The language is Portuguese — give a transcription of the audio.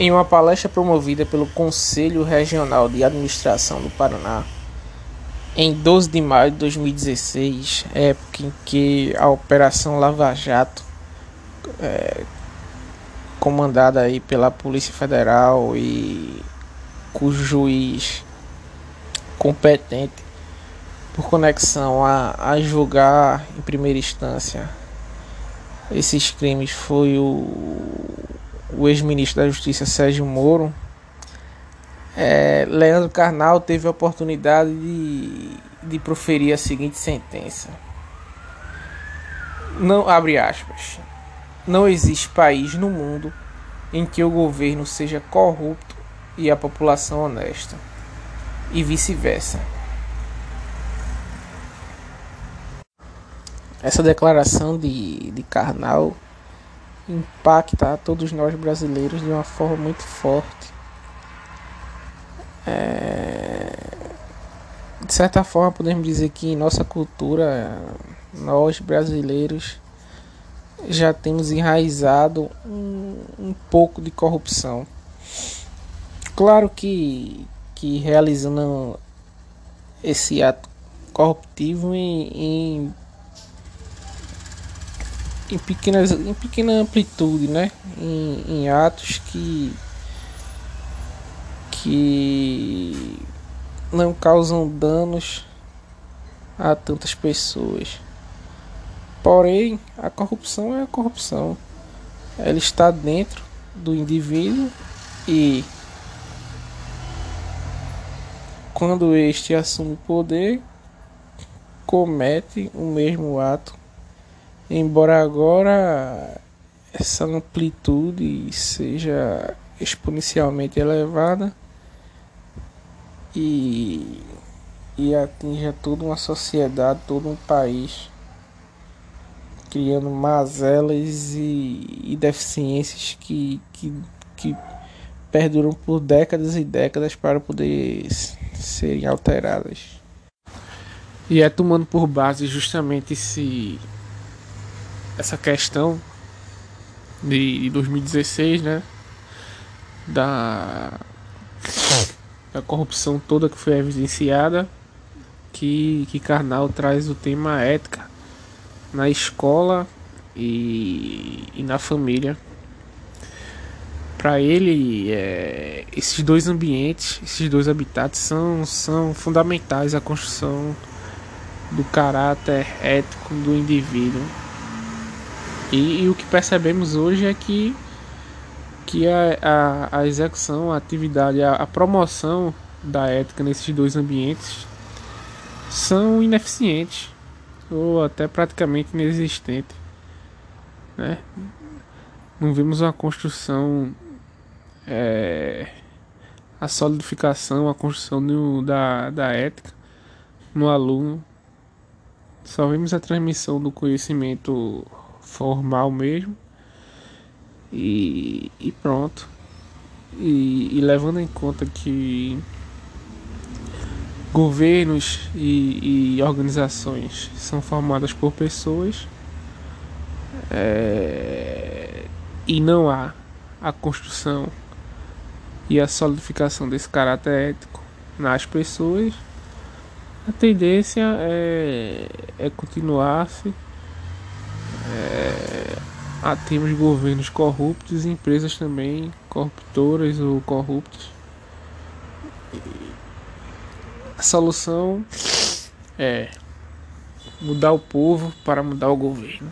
Em uma palestra promovida pelo Conselho Regional de Administração do Paraná, em 12 de maio de 2016, época em que a Operação Lava Jato, é, comandada aí pela Polícia Federal e cujo juiz competente por conexão a, a julgar em primeira instância esses crimes foi o o ex-ministro da Justiça Sérgio Moro, é, Leandro Carnal teve a oportunidade de, de proferir a seguinte sentença. Não abre aspas. Não existe país no mundo em que o governo seja corrupto e a população honesta, e vice-versa. Essa declaração de, de Karnal impacta a todos nós brasileiros de uma forma muito forte. É... De certa forma, podemos dizer que em nossa cultura, nós brasileiros já temos enraizado um, um pouco de corrupção. Claro que, que realizando esse ato corruptivo em, em em pequenas em pequena amplitude né? Em, em atos que que não causam danos a tantas pessoas. Porém a corrupção é a corrupção. Ela está dentro do indivíduo e quando este assume poder comete o mesmo ato embora agora essa amplitude seja exponencialmente elevada e, e atinja toda uma sociedade, todo um país, criando mazelas e, e deficiências que, que, que perduram por décadas e décadas para poder serem alteradas. E é tomando por base justamente esse essa questão de 2016, né? Da, da corrupção toda que foi evidenciada, que, que Karnal traz o tema ética na escola e, e na família. Para ele, é, esses dois ambientes, esses dois habitats são, são fundamentais à construção do caráter ético do indivíduo e, e, o que percebemos hoje é que, que a, a, a execução, a atividade, a, a promoção da ética nesses dois ambientes são ineficientes ou até praticamente inexistentes. Né? Não vimos uma construção, é, a solidificação, a construção do, da, da ética no aluno. Só vimos a transmissão do conhecimento formal mesmo. E, e pronto. E, e, levando em conta que governos e, e organizações são formadas por pessoas é, e não há a construção e a solidificação desse caráter ético nas pessoas, a tendência é, é continuar-se ah, temos governos corruptos e empresas também corruptoras ou corruptas. A solução é mudar o povo para mudar o governo.